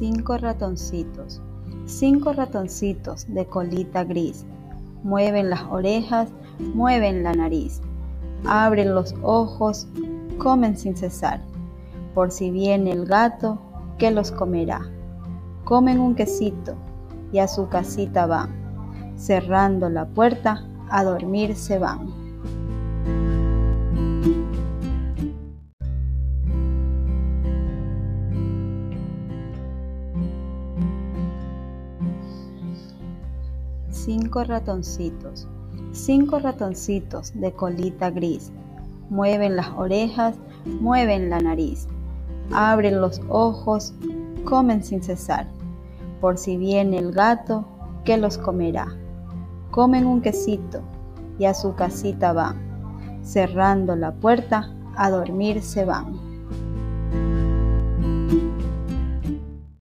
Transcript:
Cinco ratoncitos, cinco ratoncitos de colita gris. Mueven las orejas, mueven la nariz. Abren los ojos, comen sin cesar. Por si viene el gato, que los comerá. Comen un quesito y a su casita van. Cerrando la puerta, a dormir se van. Cinco ratoncitos, cinco ratoncitos de colita gris. Mueven las orejas, mueven la nariz. Abren los ojos, comen sin cesar. Por si viene el gato, que los comerá. Comen un quesito y a su casita van. Cerrando la puerta, a dormir se van.